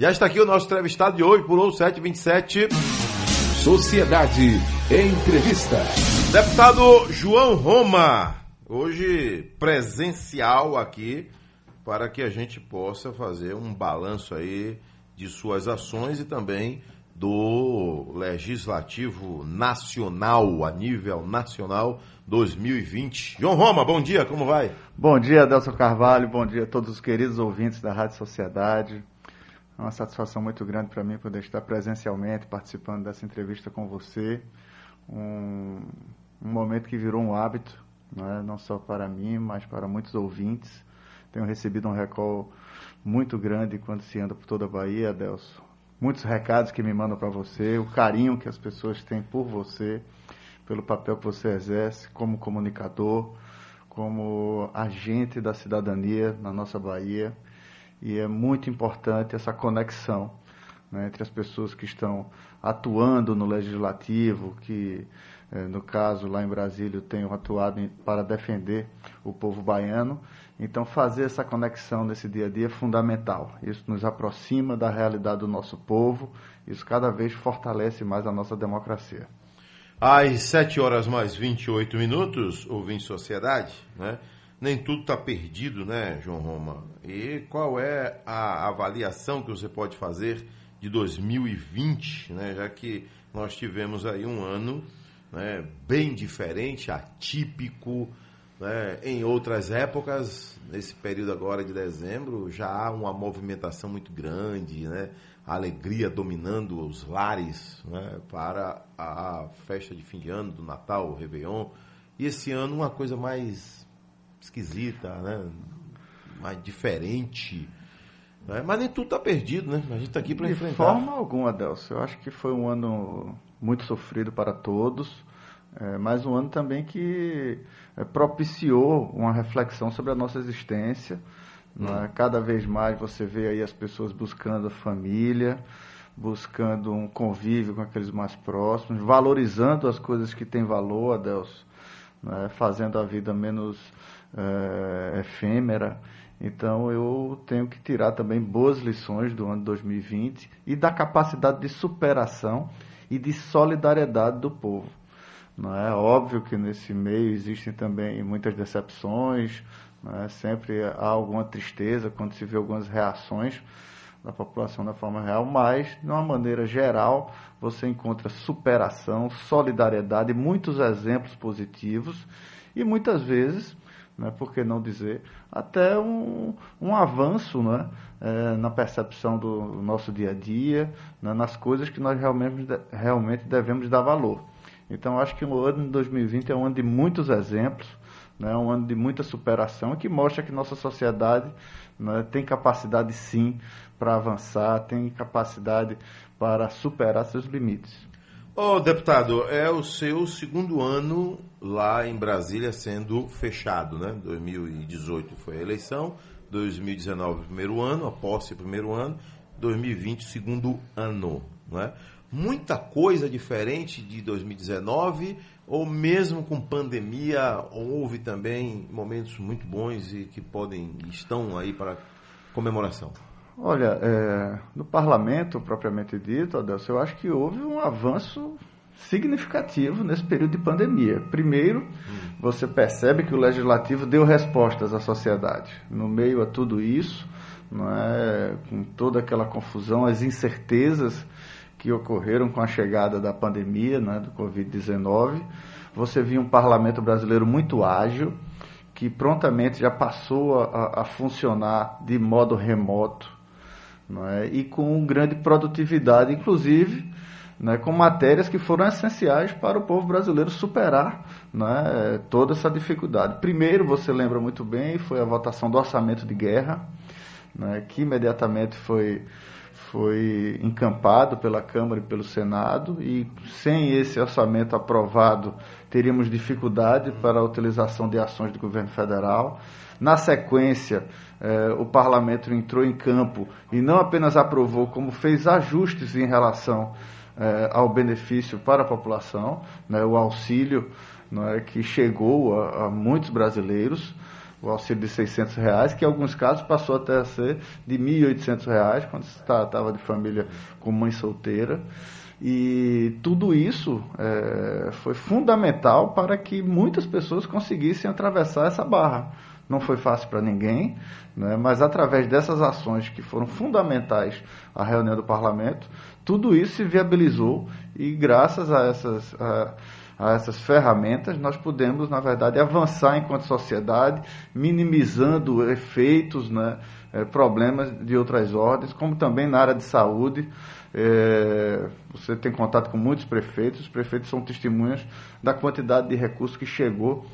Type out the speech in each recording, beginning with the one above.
Já está aqui o nosso entrevistado de hoje, por 727. Sociedade Entrevista. Deputado João Roma, hoje presencial aqui, para que a gente possa fazer um balanço aí de suas ações e também do Legislativo Nacional, a nível nacional 2020. João Roma, bom dia, como vai? Bom dia, Adelson Carvalho, bom dia a todos os queridos ouvintes da Rádio Sociedade. É uma satisfação muito grande para mim poder estar presencialmente participando dessa entrevista com você. Um, um momento que virou um hábito, não, é? não só para mim, mas para muitos ouvintes. Tenho recebido um recall muito grande quando se anda por toda a Bahia, Adelson muitos recados que me mandam para você, o carinho que as pessoas têm por você, pelo papel que você exerce como comunicador, como agente da cidadania na nossa Bahia. E é muito importante essa conexão né, entre as pessoas que estão atuando no legislativo, que eh, no caso lá em Brasília tenho atuado para defender o povo baiano, então, fazer essa conexão nesse dia a dia é fundamental. Isso nos aproxima da realidade do nosso povo, isso cada vez fortalece mais a nossa democracia. Às 7 horas mais 28 minutos, ouvinte Sociedade, né? Nem tudo está perdido, né, João Roma? E qual é a avaliação que você pode fazer de 2020, né? Já que nós tivemos aí um ano né, bem diferente, atípico, né? Em outras épocas, nesse período agora de dezembro, já há uma movimentação muito grande, né? a alegria dominando os lares né? para a festa de fim de ano, do Natal, o Réveillon. E esse ano uma coisa mais esquisita, né? mais diferente. Né? Mas nem tudo está perdido, né? A gente está aqui para enfrentar. De forma alguma, Adelson. Eu acho que foi um ano muito sofrido para todos é, mas um ano também que é, propiciou uma reflexão sobre a nossa existência. Hum. Né? Cada vez mais você vê aí as pessoas buscando a família, buscando um convívio com aqueles mais próximos, valorizando as coisas que têm valor, Adelso, né? fazendo a vida menos é, efêmera. Então eu tenho que tirar também boas lições do ano 2020 e da capacidade de superação e de solidariedade do povo. Não é óbvio que nesse meio existem também muitas decepções, é? sempre há alguma tristeza quando se vê algumas reações da população da forma real, mas de uma maneira geral você encontra superação, solidariedade, muitos exemplos positivos e muitas vezes, né, por que não dizer, até um, um avanço né, é, na percepção do nosso dia a dia, né, nas coisas que nós realmente, realmente devemos dar valor. Então, acho que o ano de 2020 é um ano de muitos exemplos, né, um ano de muita superação, que mostra que nossa sociedade né, tem capacidade, sim, para avançar, tem capacidade para superar seus limites. Ô, oh, deputado, é o seu segundo ano lá em Brasília sendo fechado, né? 2018 foi a eleição, 2019 primeiro ano, a posse primeiro ano, 2020 segundo ano, né? muita coisa diferente de 2019 ou mesmo com pandemia houve também momentos muito bons e que podem estão aí para comemoração? Olha, é, no parlamento propriamente dito, Adelson, eu acho que houve um avanço significativo nesse período de pandemia. Primeiro, hum. você percebe que o legislativo deu respostas à sociedade. No meio a tudo isso, não é, com toda aquela confusão, as incertezas que ocorreram com a chegada da pandemia, né, do Covid-19. Você viu um parlamento brasileiro muito ágil, que prontamente já passou a, a funcionar de modo remoto é? e com grande produtividade, inclusive né, com matérias que foram essenciais para o povo brasileiro superar né, toda essa dificuldade. Primeiro, você lembra muito bem, foi a votação do orçamento de guerra, né, que imediatamente foi foi encampado pela Câmara e pelo Senado e sem esse orçamento aprovado teríamos dificuldade para a utilização de ações do governo federal. Na sequência, eh, o parlamento entrou em campo e não apenas aprovou, como fez ajustes em relação eh, ao benefício para a população, né, o auxílio é, que chegou a, a muitos brasileiros. o auxílio de 600 reais, que em alguns casos passou até a ser de 1.800 reais, quando se tratava de família com mãe solteira. E tudo isso é, foi fundamental para que muitas pessoas conseguissem atravessar essa barra. Não foi fácil para ninguém, né, mas através dessas ações que foram fundamentais à reunião do parlamento, tudo isso se viabilizou e graças a essas. A, a essas ferramentas, nós podemos, na verdade, avançar enquanto sociedade, minimizando efeitos, né, eh, problemas de outras ordens, como também na área de saúde. É, você tem contato com muitos prefeitos, os prefeitos são testemunhas da quantidade de recursos que chegou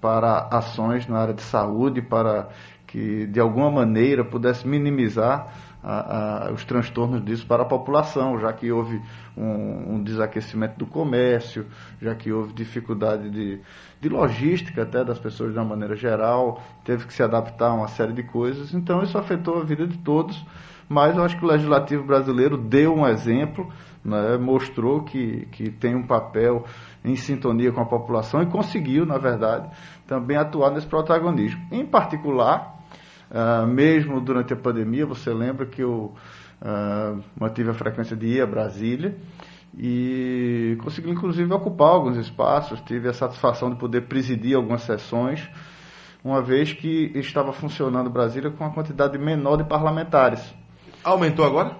para ações na área de saúde, para que de alguma maneira pudesse minimizar a, a, os transtornos disso para a população, já que houve um, um, desaquecimento do comércio, já que houve dificuldade de, de logística até das pessoas de uma maneira geral, teve que se adaptar a uma série de coisas. Então isso afetou a vida de todos, mas eu acho que o legislativo brasileiro deu um exemplo, né, mostrou que, que tem um papel em sintonia com a população e conseguiu, na verdade, também atuar nesse protagonismo. Em particular, Uh, mesmo durante a pandemia, você lembra que eu uh, mantive a frequência de ir a Brasília e consegui inclusive ocupar alguns espaços, tive a satisfação de poder presidir algumas sessões, uma vez que estava funcionando Brasília com uma quantidade menor de parlamentares. Aumentou agora?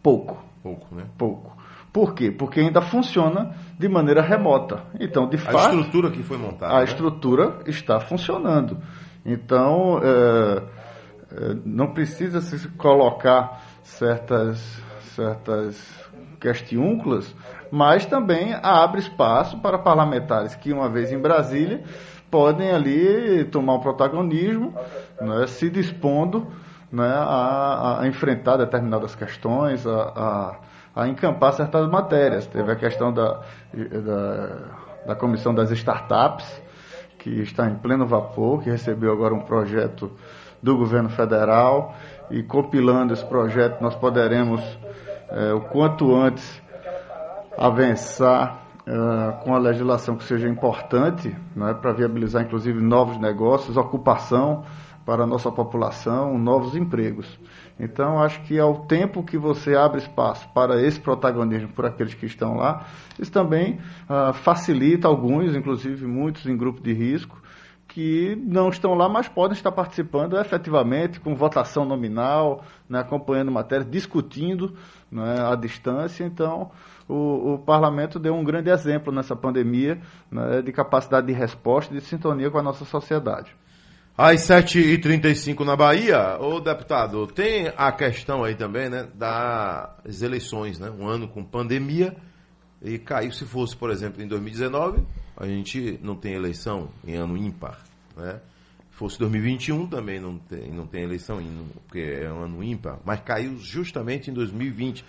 Pouco. Pouco, né? Pouco. Por quê? Porque ainda funciona de maneira remota. Então, de a fato. A estrutura que foi montada. A né? estrutura está funcionando. Então, é, é, não precisa se colocar certas, certas questiúnculas, mas também abre espaço para parlamentares que, uma vez em Brasília, podem ali tomar um protagonismo, né, se dispondo né, a, a, enfrentar determinadas questões, a, a, a, encampar certas matérias. Teve a questão da, da, da comissão das startups, que está em pleno vapor, que recebeu agora um projeto do governo federal e compilando esse projeto nós poderemos é, o quanto antes avançar é, com a legislação que seja importante né, para viabilizar inclusive novos negócios, ocupação para a nossa população, novos empregos. Então, acho que ao tempo que você abre espaço para esse protagonismo por aqueles que estão lá, isso também uh, facilita alguns, inclusive muitos em grupo de risco, que não estão lá, mas podem estar participando efetivamente com votação nominal, né, acompanhando matéria, discutindo né, à distância. Então, o, o, parlamento deu um grande exemplo nessa pandemia né, de capacidade de resposta e de sintonia com a nossa sociedade. Às 7h35 na Bahia, ô deputado, tem a questão aí também, né, das eleições, né? Um ano com pandemia e caiu, se fosse, por exemplo, em 2019, a gente não tem eleição em ano ímpar, né? Se fosse 2021 também não tem, não tem eleição, porque é um ano ímpar, mas caiu justamente em 2020.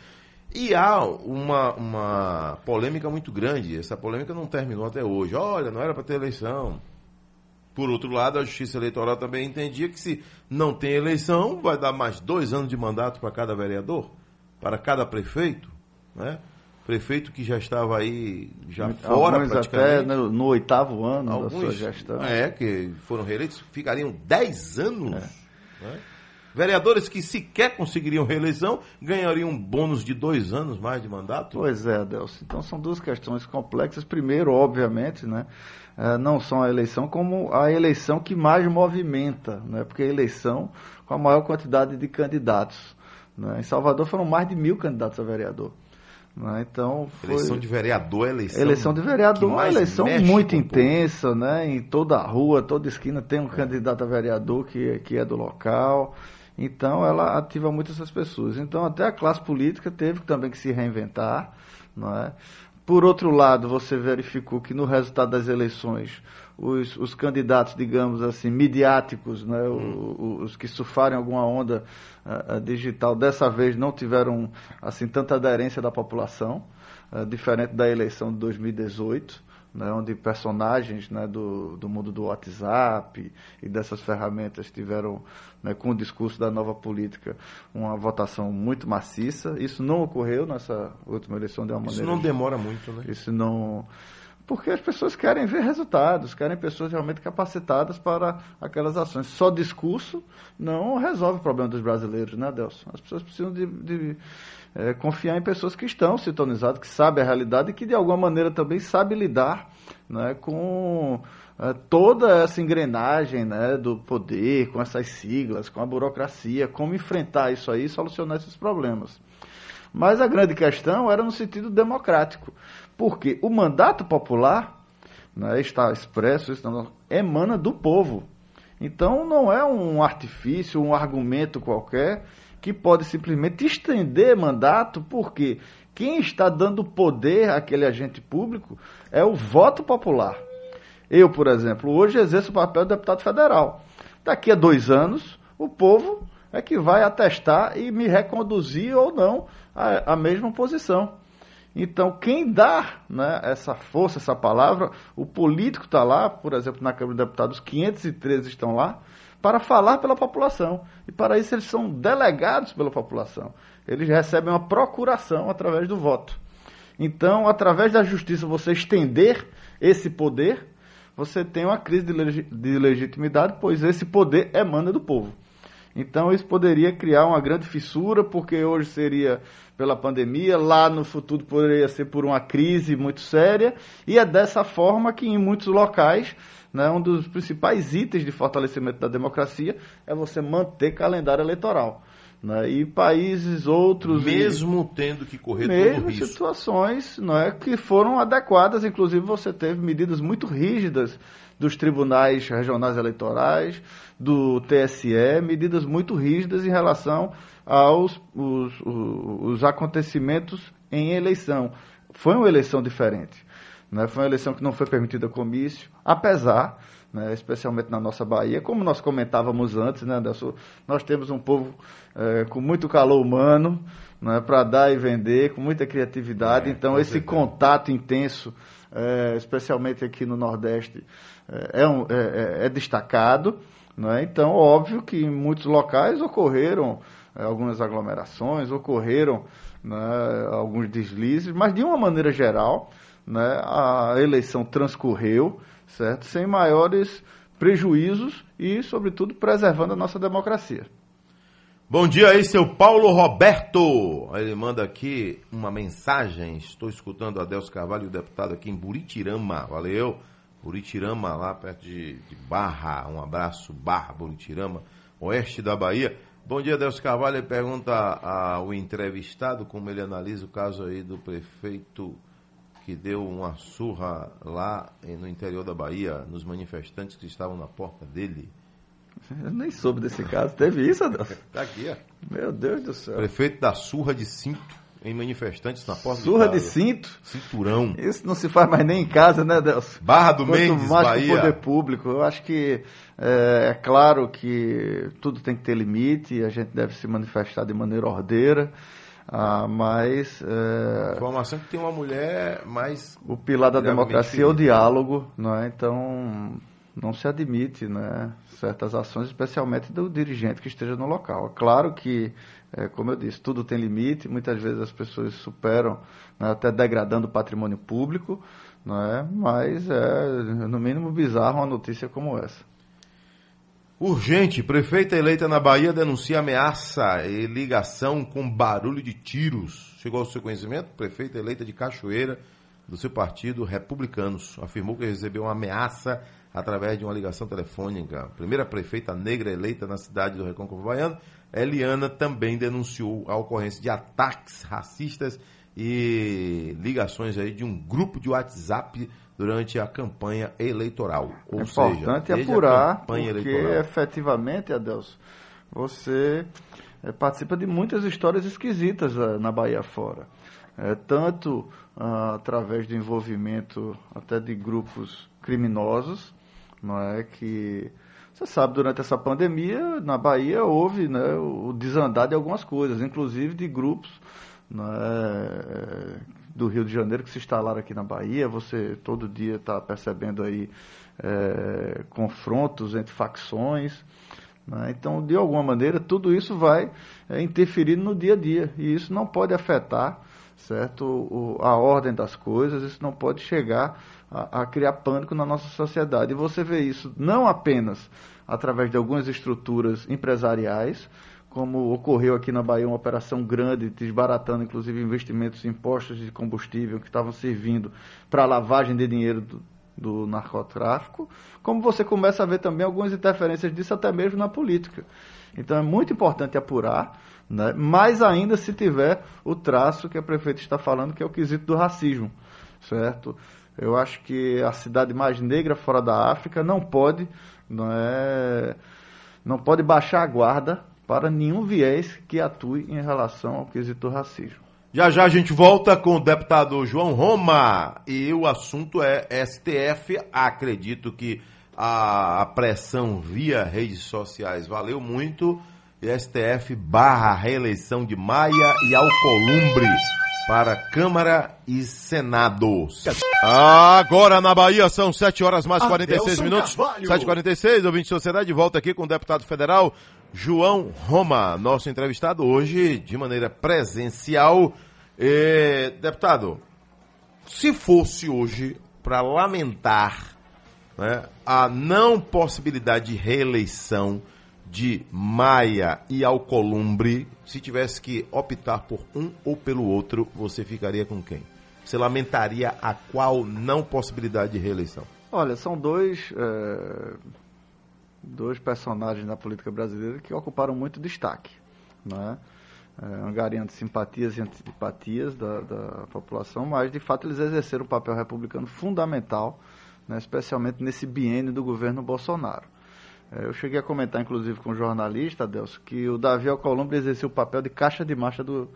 E há uma, uma polêmica muito grande, essa polêmica não terminou até hoje. Olha, não era para ter eleição, por outro lado, a Justiça Eleitoral também entendia que se não tem eleição, vai dar mais dois anos de mandato para cada vereador, para cada prefeito, né? Prefeito que já estava aí, já Alguns fora praticamente. até no, no oitavo ano Alguns, da sua gestão. É, que foram reeleitos, ficariam dez anos. É. Né? Vereadores que sequer conseguiriam reeleição ganhariam um bônus de dois anos mais de mandato? Pois é, Adelson. Então são duas questões complexas. Primeiro, obviamente, né, é, não só a eleição, como a eleição que mais movimenta, né, porque a eleição com a maior quantidade de candidatos. Né. Em Salvador foram mais de mil candidatos a vereador. Né? Então, foi... Eleição de vereador é eleição. Eleição de vereador é uma eleição muito intensa, né? Em toda a rua, toda esquina tem um é. candidato a vereador que, que é do local. Então, ela ativa muito essas pessoas. Então, até a classe política teve também que se reinventar. Não é? Por outro lado, você verificou que no resultado das eleições, os, os candidatos, digamos assim, midiáticos, né, hum. os, os, que surfaram alguma onda uh, digital, dessa vez não tiveram assim tanta aderência da população, uh, diferente da eleição de 2018 né, onde personagens né, do, do mundo do WhatsApp e dessas ferramentas tiveram, né, com o discurso da nova política, uma votação muito maciça. Isso não ocorreu nessa última eleição de uma maneira. Isso não demora muito, né? Isso não. Porque as pessoas querem ver resultados, querem pessoas realmente capacitadas para aquelas ações. Só discurso não resolve o problema dos brasileiros, né, Adelson? As pessoas precisam de, de é, confiar em pessoas que estão sintonizadas, que sabem a realidade e que de alguma maneira também sabem lidar né, com é, toda essa engrenagem né, do poder, com essas siglas, com a burocracia, como enfrentar isso aí e solucionar esses problemas. Mas a grande questão era no sentido democrático, porque o mandato popular, né, está expresso, isso emana do povo. Então não é um artifício, um argumento qualquer que pode simplesmente estender mandato, porque quem está dando poder àquele agente público é o voto popular. Eu, por exemplo, hoje exerço o papel de deputado federal. Daqui a dois anos, o povo é que vai atestar e me reconduzir ou não à, à mesma posição. Então, quem dá né, essa força, essa palavra, o político está lá, por exemplo, na Câmara de Deputados, 513 estão lá, para falar pela população. E para isso eles são delegados pela população. Eles recebem uma procuração através do voto. Então, através da justiça, você estender esse poder você tem uma crise de, leg de legitimidade, pois esse poder emana do povo. Então isso poderia criar uma grande fissura, porque hoje seria pela pandemia, lá no futuro poderia ser por uma crise muito séria, e é dessa forma que em muitos locais, né, um dos principais itens de fortalecimento da democracia é você manter calendário eleitoral. Né? E países outros. Mesmo e, tendo que correr mesmo todo risco. situações não é, que foram adequadas, inclusive você teve medidas muito rígidas dos tribunais regionais eleitorais, do TSE, medidas muito rígidas em relação aos os, os, os acontecimentos em eleição. Foi uma eleição diferente. Né? Foi uma eleição que não foi permitida comício, apesar né, especialmente na nossa Bahia. Como nós comentávamos antes, né, nós temos um povo é, com muito calor humano né, para dar e vender, com muita criatividade. É, então, esse certeza. contato intenso, é, especialmente aqui no Nordeste, é, é um, é, é, é, destacado. Né? Então, óbvio que em muitos locais ocorreram algumas aglomerações, ocorreram né, alguns deslizes, mas de uma maneira geral, né, a eleição transcorreu certo? Sem maiores prejuízos e, sobretudo, preservando a nossa democracia. Bom dia aí, seu Paulo Roberto. Ele manda aqui uma mensagem. Estou escutando Adelso Carvalho, deputado aqui em Buritirama. Valeu. Buritirama, lá perto de, de Barra. Um abraço, Barra, Buritirama, oeste da Bahia. Bom dia, Adelso Carvalho. Ele pergunta ao entrevistado como ele analisa o caso aí do prefeito que deu uma surra lá no interior da Bahia, nos manifestantes que estavam na porta dele. Eu nem soube desse caso. Teve isso, Adão? Tá aqui, ó. Meu Deus do céu. Prefeito da surra de cinto em manifestantes na porta Surra de, de cinto? Cinturão. Isso não se faz mais nem em casa, né, Delcio? Barra do Quanto Mendes, mais Bahia. poder público. Eu acho que é, é, claro que tudo tem que ter limite, a gente deve se manifestar de maneira ordeira. Ah, mas. É, Informação que tem uma mulher mais. O pilar da democracia é o diálogo, não é? Então, não se admite né, certas ações, especialmente do dirigente que esteja no local. Claro que, é, como eu disse, tudo tem limite, muitas vezes as pessoas superam, né, até degradando o patrimônio público, não é? mas é, no mínimo, bizarro uma notícia como essa. Urgente, prefeita eleita na Bahia denuncia ameaça e ligação com barulho de tiros. Chegou ao seu conhecimento? Prefeita eleita de Cachoeira, do seu partido Republicanos, afirmou que recebeu uma ameaça através de uma ligação telefônica. primeira prefeita negra eleita na cidade do Recôncavo Baiano, Eliana também denunciou a ocorrência de ataques racistas e ligações aí de um grupo de WhatsApp durante a campanha eleitoral. Ou é importante seja, apurar, porque eleitoral. efetivamente, Adelso, você é, participa de muitas histórias esquisitas é, na Bahia fora. É, tanto ah, através do envolvimento até de grupos criminosos, não é que você sabe, durante essa pandemia, na Bahia houve né, o desandar de algumas coisas, inclusive de grupos né, do Rio de Janeiro que se instalaram aqui na Bahia. Você todo dia está percebendo aí é, confrontos entre facções. Né? Então, de alguma maneira, tudo isso vai é, interferir no dia a dia e isso não pode afetar certo o, a ordem das coisas. Isso não pode chegar a, a criar pânico na nossa sociedade. E você vê isso não apenas através de algumas estruturas empresariais, como ocorreu aqui na Bahia uma operação grande, desbaratando inclusive investimentos em postos de combustível que estavam servindo para lavagem de dinheiro do, do narcotráfico, como você começa a ver também algumas interferências disso até mesmo na política. Então é muito importante apurar, né? mais ainda se tiver o traço que a prefeita está falando, que é o quesito do racismo, certo? Eu acho que a cidade mais negra fora da África não pode, não é, não pode baixar a guarda para nenhum viés que atue em relação ao quesito racismo. Já já a gente volta com o deputado João Roma e o assunto é STF. Acredito que a pressão via redes sociais valeu muito. STF barra reeleição de Maia e Alcolumbre para Câmara e Senado. Agora na Bahia são 7 horas mais 46 minutos. 7h46, ouvinte de sociedade, de volta aqui com o deputado federal João Roma, nosso entrevistado hoje de maneira presencial. Deputado, se fosse hoje para lamentar né, a não possibilidade de reeleição de Maia e Alcolumbre, se tivesse que optar por um ou pelo outro, você ficaria com quem? Você lamentaria a qual não possibilidade de reeleição? Olha, são dois é, dois personagens da política brasileira que ocuparam muito destaque, né? É, angariando simpatias e antipatias da, da população, mas de fato eles exerceram um papel republicano fundamental, né, especialmente nesse biênio do governo Bolsonaro. É, eu cheguei a comentar, inclusive, com um jornalista, Adelso, que o Davi Alcolumbre exerceu o papel de caixa de marcha do,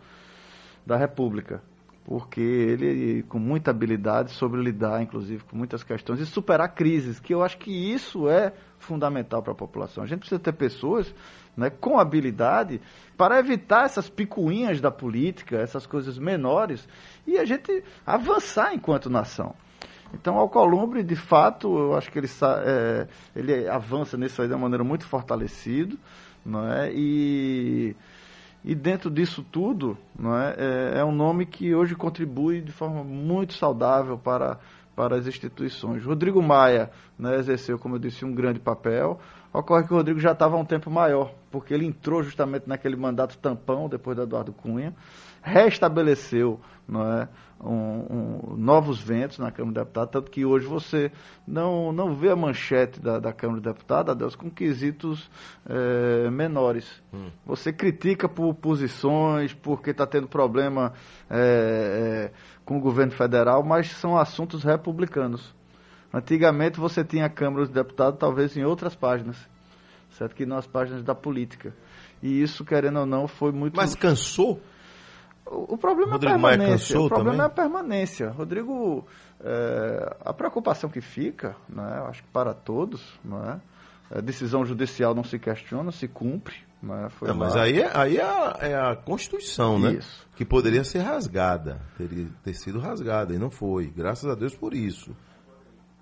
da República porque ele, com muita habilidade, sobre lidar, inclusive, com muitas questões e superar crises, que eu acho que isso é fundamental para a população. A gente precisa ter pessoas né, com habilidade para evitar essas picuinhas da política, essas coisas menores, e a gente avançar enquanto nação. Então, Alcolumbre, de fato, eu acho que ele, é, ele avança nisso aí de uma maneira muito fortalecido, não é? E e dentro disso tudo, não é, é, é um nome que hoje contribui de forma muito saudável para, para as instituições. Rodrigo Maia né, exerceu, como eu disse, um grande papel. Ocorre que o Rodrigo já estava há um tempo maior, porque ele entrou justamente naquele mandato tampão, depois do Eduardo Cunha, restabeleceu não é, um, um, novos ventos na Câmara de Deputados, tanto que hoje você não, não vê a manchete da, da Câmara de Deputados, Deus, com quesitos é, menores. Hum. Você critica por posições, porque está tendo problema é, é, com o governo federal, mas são assuntos republicanos. Antigamente você tinha a Câmara de Deputados talvez em outras páginas, certo? Que nas páginas da política. E isso, querendo ou não, foi muito. Mas cansou? O, problema Rodrigo é a permanência. o problema também? é a permanência. Rodrigo, é, a preocupação que fica, né, acho que para todos, né, a decisão judicial não se questiona, se cumpre. Né, não, mas aí, é, aí é, a, é a Constituição, né? Isso. Que poderia ser rasgada, teria ter sido rasgada, e não foi. Graças a Deus por isso.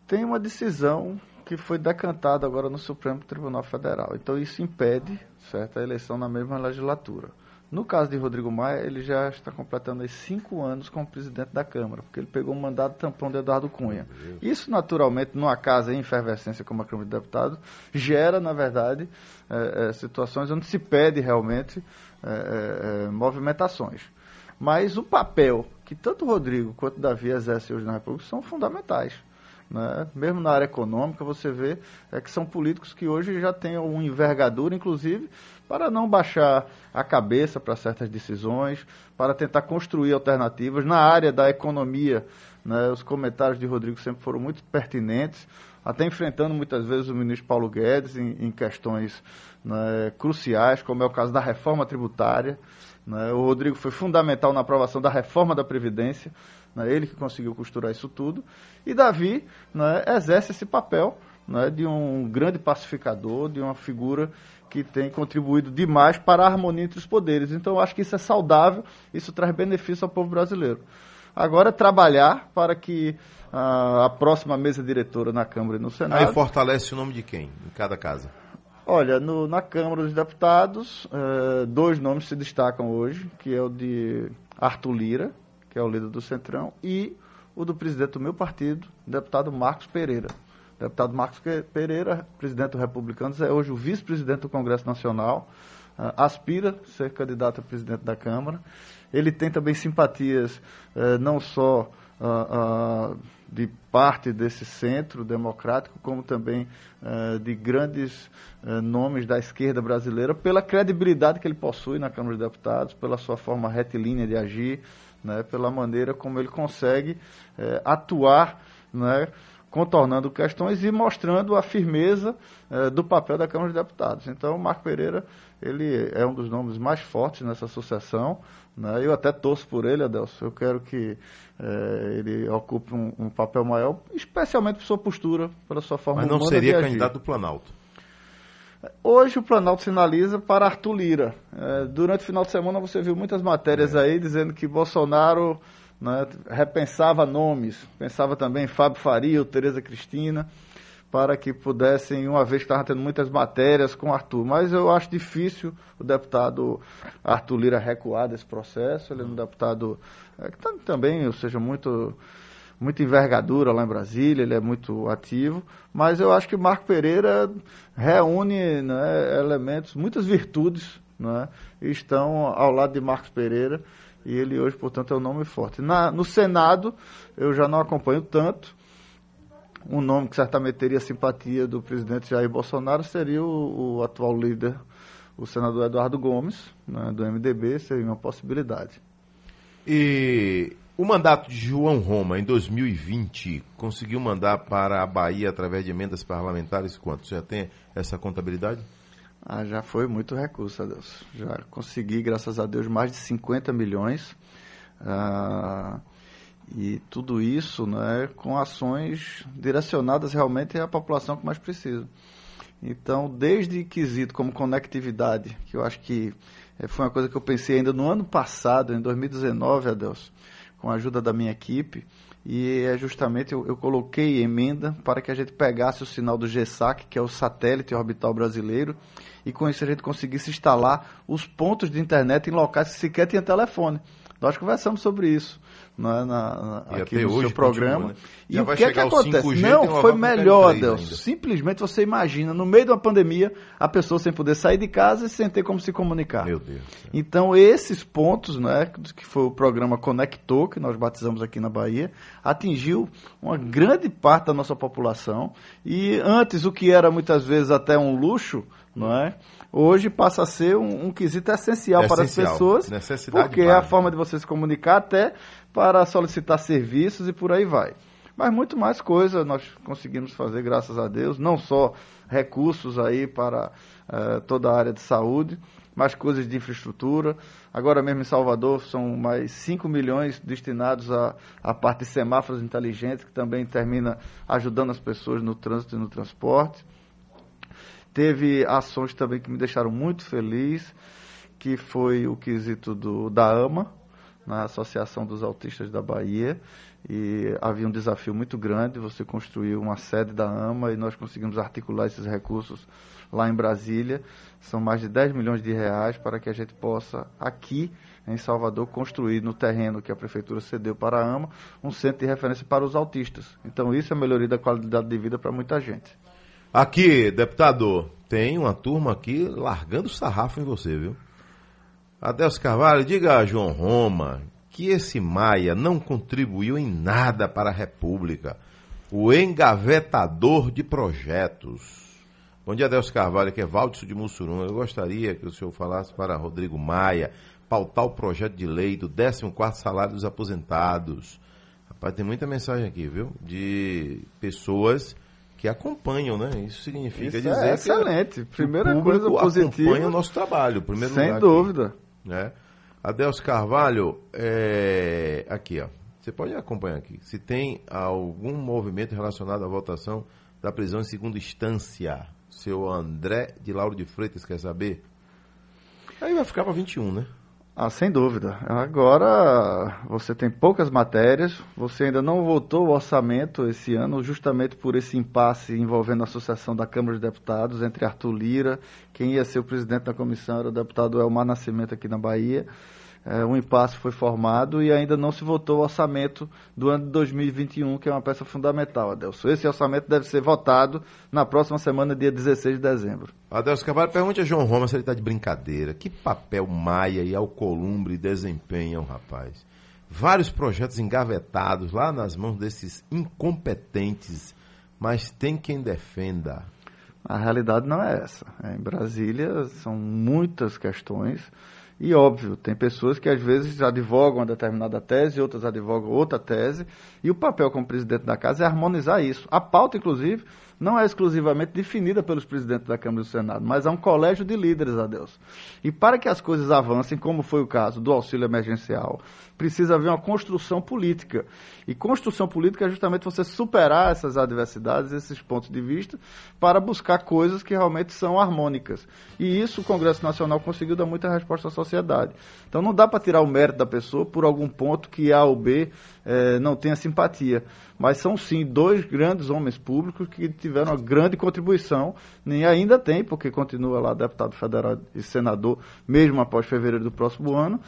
Tem uma decisão que foi decantada agora no Supremo Tribunal Federal. Então isso impede certo, a eleição na mesma legislatura. No caso de Rodrigo Maia, ele já está completando aí cinco anos como presidente da Câmara, porque ele pegou um mandato tampão de Eduardo Cunha. Isso, naturalmente, numa casa em efervescência como a Câmara de Deputados, gera, na verdade, é, é, situações onde se pede realmente é, é movimentações. Mas o papel que tanto o Rodrigo quanto o Davi exercem hoje na República são fundamentais. Né? Mesmo na área econômica, você vê é que são políticos que hoje já têm uma envergadura, inclusive, para não baixar a cabeça para certas decisões, para tentar construir alternativas. Na área da economia, né, os comentários de Rodrigo sempre foram muito pertinentes, até enfrentando muitas vezes o ministro Paulo Guedes em, em questões né, cruciais, como é o caso da reforma tributária. Né. O Rodrigo foi fundamental na aprovação da reforma da Previdência, né, ele que conseguiu costurar isso tudo. E Davi né, exerce esse papel né, de um grande pacificador, de uma figura que tem contribuído demais para a harmonia entre os poderes. Então, eu acho que isso é saudável, isso traz benefício ao povo brasileiro. Agora, trabalhar para que a, a próxima mesa diretora na Câmara e no Senado. Aí fortalece o nome de quem em cada casa? Olha, no, na Câmara dos Deputados, eh, dois nomes se destacam hoje, que é o de Arthur Lira, que é o líder do Centrão, e o do presidente do meu partido, deputado Marcos Pereira. Deputado Marcos Pereira, presidente do Republicanos, é hoje o vice-presidente do Congresso Nacional, uh, aspira a ser candidato a presidente da Câmara. Ele tem também simpatias uh, não só uh, de parte desse centro democrático, como também de grandes nomes da esquerda brasileira, pela credibilidade que ele possui na Câmara dos Deputados, pela sua forma retilínea de agir, né, pela maneira como ele consegue atuar né, contornando questões e mostrando a firmeza eh, do papel da Câmara de Deputados. Então, o Marco Pereira ele é um dos nomes mais fortes nessa associação. Né? Eu até torço por ele, Adelson. Eu quero que eh, ele ocupe um, um, papel maior, especialmente por sua postura, pela sua forma Mas não seria candidato do Planalto? Hoje o Planalto sinaliza para Arthur Lira. Eh, durante o final de semana você viu muitas matérias é. aí dizendo que Bolsonaro né, repensava nomes, pensava também em Fábio Faria ou Tereza Cristina, para que pudessem, uma vez que estavam tendo muitas matérias com Arthur. Mas eu acho difícil o deputado Arthur Lira recuar desse processo. Ele é um deputado é, que também, ou seja, muito, muita envergadura lá em Brasília, ele é muito ativo. Mas eu acho que Marco Pereira reúne né, elementos, muitas virtudes, né, estão ao lado de Marcos Pereira e ele hoje, portanto, é um nome forte. Na, no Senado, eu já não acompanho tanto. Um nome que certamente teria simpatia do presidente Jair Bolsonaro seria o, o atual líder, o senador Eduardo Gomes, né, do MDB, seria uma possibilidade. E o mandato de João Roma, em 2020, conseguiu mandar para a Bahia, através de emendas parlamentares, quanto? Você já tem essa contabilidade? Ah, já foi muito recurso, Deus. Já consegui, graças a Deus, mais de 50 milhões. Ah, e tudo isso né, com ações direcionadas realmente à população que mais precisa. Então, desde quesito como conectividade, que eu acho que eh, foi uma coisa que eu pensei ainda no ano passado, em 2019, Adeus, com a ajuda da minha equipe, e é justamente eu, eu, coloquei emenda para que a gente pegasse o sinal do GSAC, que é o satélite orbital brasileiro, e com isso a gente conseguisse instalar os pontos de internet em locais que sequer tinha telefone. Nós conversamos sobre isso né, na, na, aqui no seu programa. Continua, né? E o que é que acontece? Não, foi melhor, Deus. Simplesmente você imagina, no meio de uma pandemia, a pessoa sem poder sair de casa e sem ter como se comunicar. Meu Deus. Então, esses pontos, né, que foi o programa Conectou, que nós batizamos aqui na Bahia, atingiu uma grande parte da nossa população. E antes, o que era muitas vezes até um luxo, não é? Hoje passa a ser um, um quesito essencial, essencial, para as pessoas, Necessidade porque é a forma de você se comunicar até para solicitar serviços e por aí vai. Mas muito mais coisa nós conseguimos fazer, graças a Deus, não só recursos aí para uh, toda a área de saúde, mas coisas de infraestrutura. Agora mesmo em Salvador são mais 5 milhões destinados à, à parte de semáforos inteligentes, que também termina ajudando as pessoas no trânsito e no transporte. Teve ações também que me deixaram muito feliz, que foi o quesito do, da AMA, na Associação dos Autistas da Bahia, e havia um desafio muito grande, você construiu uma sede da AMA e nós conseguimos articular esses recursos lá em Brasília. São mais de 10 milhões de reais para que a gente possa, aqui em Salvador, construir no terreno que a Prefeitura cedeu para a AMA, um centro de referência para os autistas. Então isso é melhoria da qualidade de vida para muita gente. Aqui, deputado, tem uma turma aqui largando sarrafo em você, viu? Adelso Carvalho, diga a João Roma que esse Maia não contribuiu em nada para a República. O engavetador de projetos. Bom dia, Adelso Carvalho, que é Valdisso de Mussurum. Eu gostaria que o senhor falasse para Rodrigo Maia pautar o projeto de lei do 14º salário dos aposentados. Rapaz, tem muita mensagem aqui, viu? De pessoas que acompanham, né? Isso significa Isso dizer é excelente. que Primeira o coisa positiva. acompanha o nosso trabalho, primeiro Sem lugar dúvida. Aqui, né? Adelso Carvalho, é... aqui, ó. Você pode acompanhar aqui. Se tem algum movimento relacionado à votação da prisão em segunda instância, seu André de Lauro de Freitas quer saber? Aí vai ficar para 21, né? Ah, sem dúvida. Agora você tem poucas matérias, você ainda não votou o orçamento esse ano, justamente por esse impasse envolvendo a Associação da Câmara de Deputados entre Arthur Lira, quem ia ser o presidente da comissão era o deputado Elmar Nascimento aqui na Bahia. É, um impasse foi formado e ainda não se votou o orçamento do ano de 2021, que é uma peça fundamental, Adelson. Esse orçamento deve ser votado na próxima semana, dia 16 de dezembro. Adelson Carvalho, pergunte a João Roma se ele está de brincadeira. Que papel Maia e Alcolumbre desempenham, rapaz? Vários projetos engavetados lá nas mãos desses incompetentes, mas tem quem defenda. A realidade não é essa. Em Brasília são muitas questões e óbvio, tem pessoas que às vezes advogam uma determinada tese, outras advogam outra tese, e o papel como presidente da casa é harmonizar isso. A pauta, inclusive, não é exclusivamente definida pelos presidentes da Câmara e do Senado, mas há um colégio de líderes, a Deus. E para que as coisas avancem, como foi o caso do auxílio emergencial, precisa haver uma construção política. E construção política é justamente você superar essas adversidades, esses pontos de vista, para buscar coisas que realmente são harmônicas. E isso o Congresso Nacional conseguiu dar muita resposta à sociedade. Então não dá para tirar o mérito da pessoa por algum ponto que A ou B eh, não tenha simpatia. Mas são sim dois grandes homens públicos que tiveram uma grande contribuição, nem ainda tem, porque continua lá deputado federal e senador, mesmo após fevereiro do próximo ano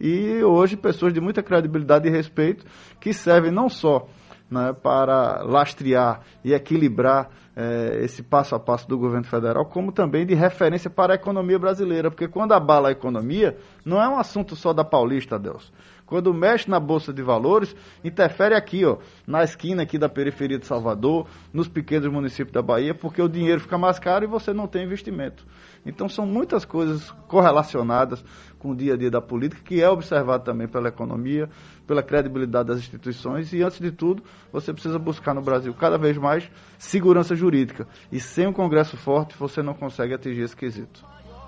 e hoje pessoas de muita credibilidade e respeito que servem não só né, para lastrear e equilibrar eh, esse passo a passo do governo federal, como também de referência para a economia brasileira, porque quando abala a economia, não é um assunto só da Paulista, Deus. Quando mexe na Bolsa de Valores, interfere aqui, ó, na esquina aqui da periferia de Salvador, nos pequenos municípios da Bahia, porque o dinheiro fica mais caro e você não tem investimento. Então são muitas coisas correlacionadas com o dia a dia da política, que é observado também pela economia, pela credibilidade das instituições e, antes de tudo, você precisa buscar no Brasil cada vez mais segurança jurídica. E sem um Congresso forte, você não consegue atingir esse quesito.